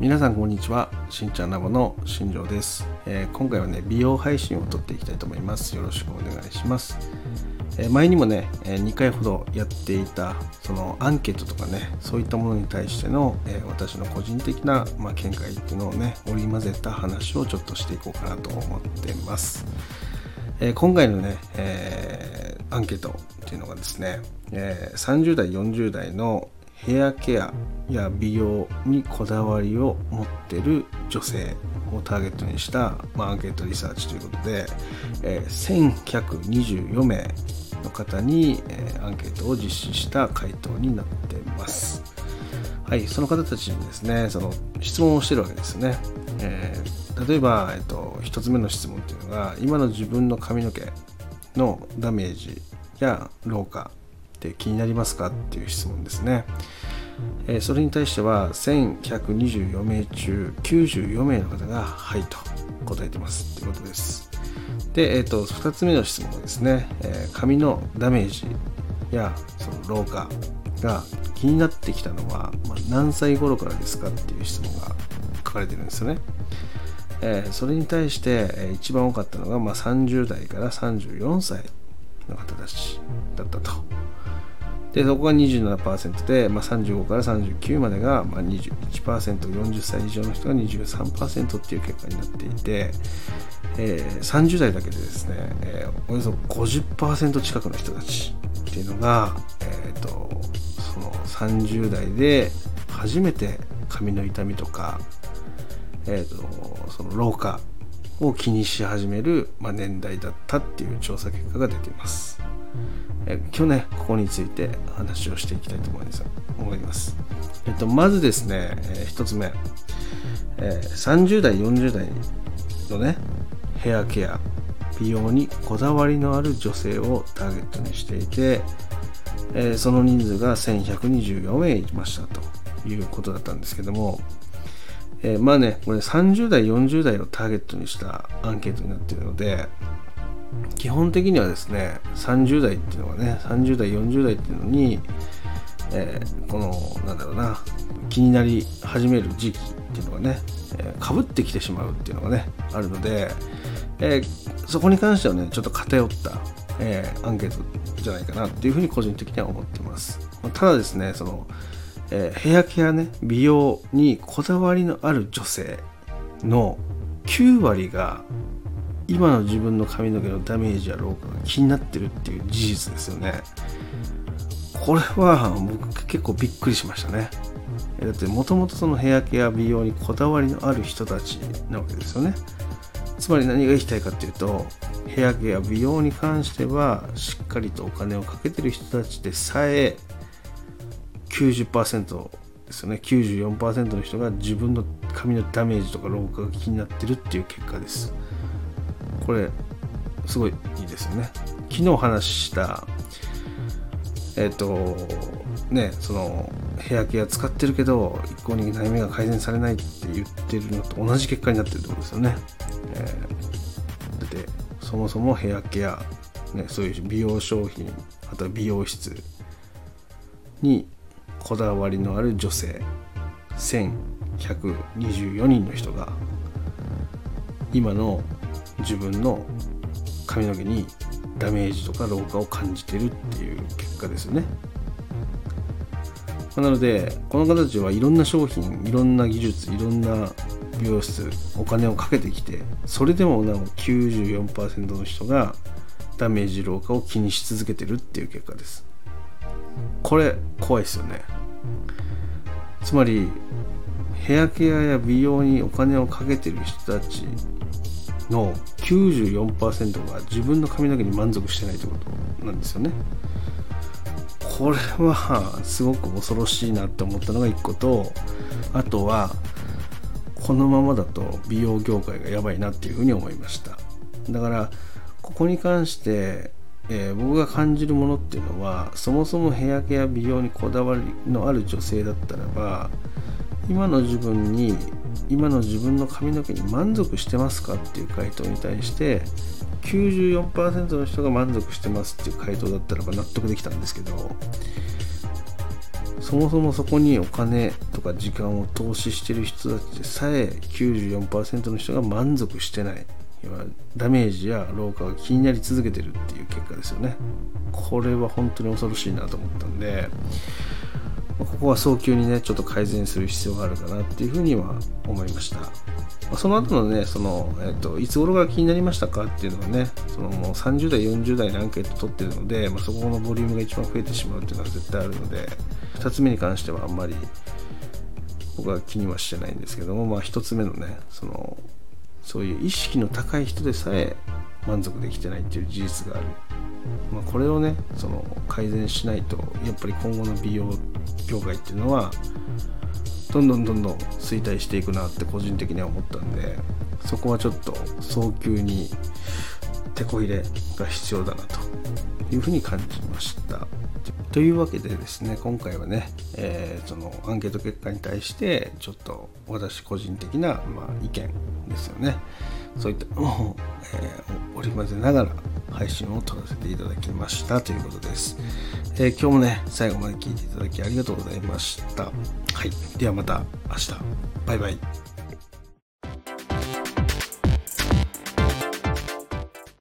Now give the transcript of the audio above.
皆さんこんにちは。しんちゃんラボの新庄です、えー、今回はね美容配信を撮っていきたいと思います。よろしくお願いします、えー、前にもねえ2回ほどやっていたそのアンケートとかねそういったものに対しての、えー、私の個人的な、まあ、見解っていうのをね織り交ぜた話をちょっとしていこうかなと思ってます、え今回のね、えアンケートっていうのがですね、え30代40代のヘアケアや美容にこだわりを持ってる女性をターゲットにした、まあ、アンケートリサーチということで、え、1124名の方に、え、アンケートを実施した回答になっています。はい、その方たちにですね、その質問をしてるわけですね。えー、例えば、えっと、1つ目の質問っていうのが、今の自分の髪の毛のダメージや老化って気になりますかっていう質問ですね。えー、それに対しては1124名中94名の方が「はい」と答えてますということです。で、えーと、2つ目の質問はですね、えー、髪のダメージやその老化が気になってきたのは、何歳頃からですかっていう質問が書かれてるんですよね。それに対して、一番多かったのが、まあ、30代から34歳の方たちだったと。でそこが27%で、まあ、35から39までが、まあ、21%40 歳以上の人が23%っていう結果になっていて、えー、30代だけでですね、えー、およそ50%近くの人たちっていうのが、えーと、その30代で初めて髪の痛みとか、えーとその老化を気にし始める、まあ、年代だったっていう調査結果が出ています。え今日ねここについて話をしていきたいと思います。思います。えっと、まずですね、え、1つ目、え、30代40代のねヘアケア。美容にこだわりのある女性をターゲットにしていて、え、その人数が1124名いましたということだったんですけども、えー、まあねこれ30代40代をターゲットにしたアンケートになっているので基本的にはですね30代っていうのはね30代40代っていうのに、えー、このなんだろうな気になり始める時期っていうのがねかぶ、えー、ってきてしまうっていうのがねあるので、えー、そこに関してはねちょっと偏った、え、アンケートじゃないかなっていうふうに個人的には思ってます、まあ、ただですねその、えヘアケアね美容にこだわりのある女性の9割が今の自分の髪の毛のダメージや老化が気になってるっていう事実ですよね。これは僕結構びっくりしましたね。だってもともとそのヘアケア美容にこだわりのある人たちなわけですよね。つまり何が言いたいかっていうとヘアケア美容に関してはしっかりとお金をかけてる人たちでさえ90%ですよね。94%の人が自分の髪のダメージとか老化が気になってるっていう結果ですこれすごいいいですよね。昨日話したえっ、ー、とねそのヘアケア使ってるけど一向に悩みが改善されないって言ってるのと同じ結果になってるってことですよね、えー、だってそもそもヘアケア、ね、そういう美容商品あとは美容室にこだわりのある女性1124人の人が今の自分の髪の毛にダメージとか老化を感じてるっていう結果ですよね。なのでこの方たちはいろんな商品いろんな技術いろんな美容室お金をかけてきてそれでもなお94%の人がダメージ老化を気にし続けてるっていう結果ですこれ怖いですよねつまりヘアケアや美容にお金をかけてる人たちの94%が自分の髪の毛に満足してないということなんですよね。これはすごく恐ろしいなって思ったのが1個とあとはこのままだと美容業界がやばいなっていうふうに思いましただからここに関して、えー、僕が感じるものっていうのはそもそもヘアケア美容にこだわりのある女性だったらば今の自分に今の自分の髪の毛に満足してますかっていう回答に対して94%の人が満足してますっていう回答だったらば納得できたんですけどそもそもそこにお金とか時間を投資してる人たちでさえ94%の人が満足してない。要はダメージや老化が気になり続けてるっていう結果ですよね。これは本当に恐ろしいなと思ったんでここは早急にねちょっと改善する必要があるかなっていうふうには思いました。その後のねその、えっと、いつ頃が気になりましたかっていうのはねそのもう30代40代のアンケート取ってるので、まあ、そこのボリュームが一番増えてしまうっていうのは絶対あるので2つ目に関してはあんまり僕は気にはしてないんですけども、まあ、1つ目のねそのそういう意識の高い人でさえ満足できてないっていう事実がある、まあ、これをねその改善しないとやっぱり今後の美容業界っていうのはどんどんどんどん衰退していくなって個人的には思ったんでそこはちょっと早急に手こ入れが必要だなというふうに感じました。というわけでですね今回はね、えー、そのアンケート結果に対してちょっと私個人的な、まあ、意見ですよねそういったのを、えー、織り交ぜながら配信を撮らせていただきました。ということです、えー、今日もね最後まで聞いていただきありがとうございました。はい。ではまた明日。バイバイ。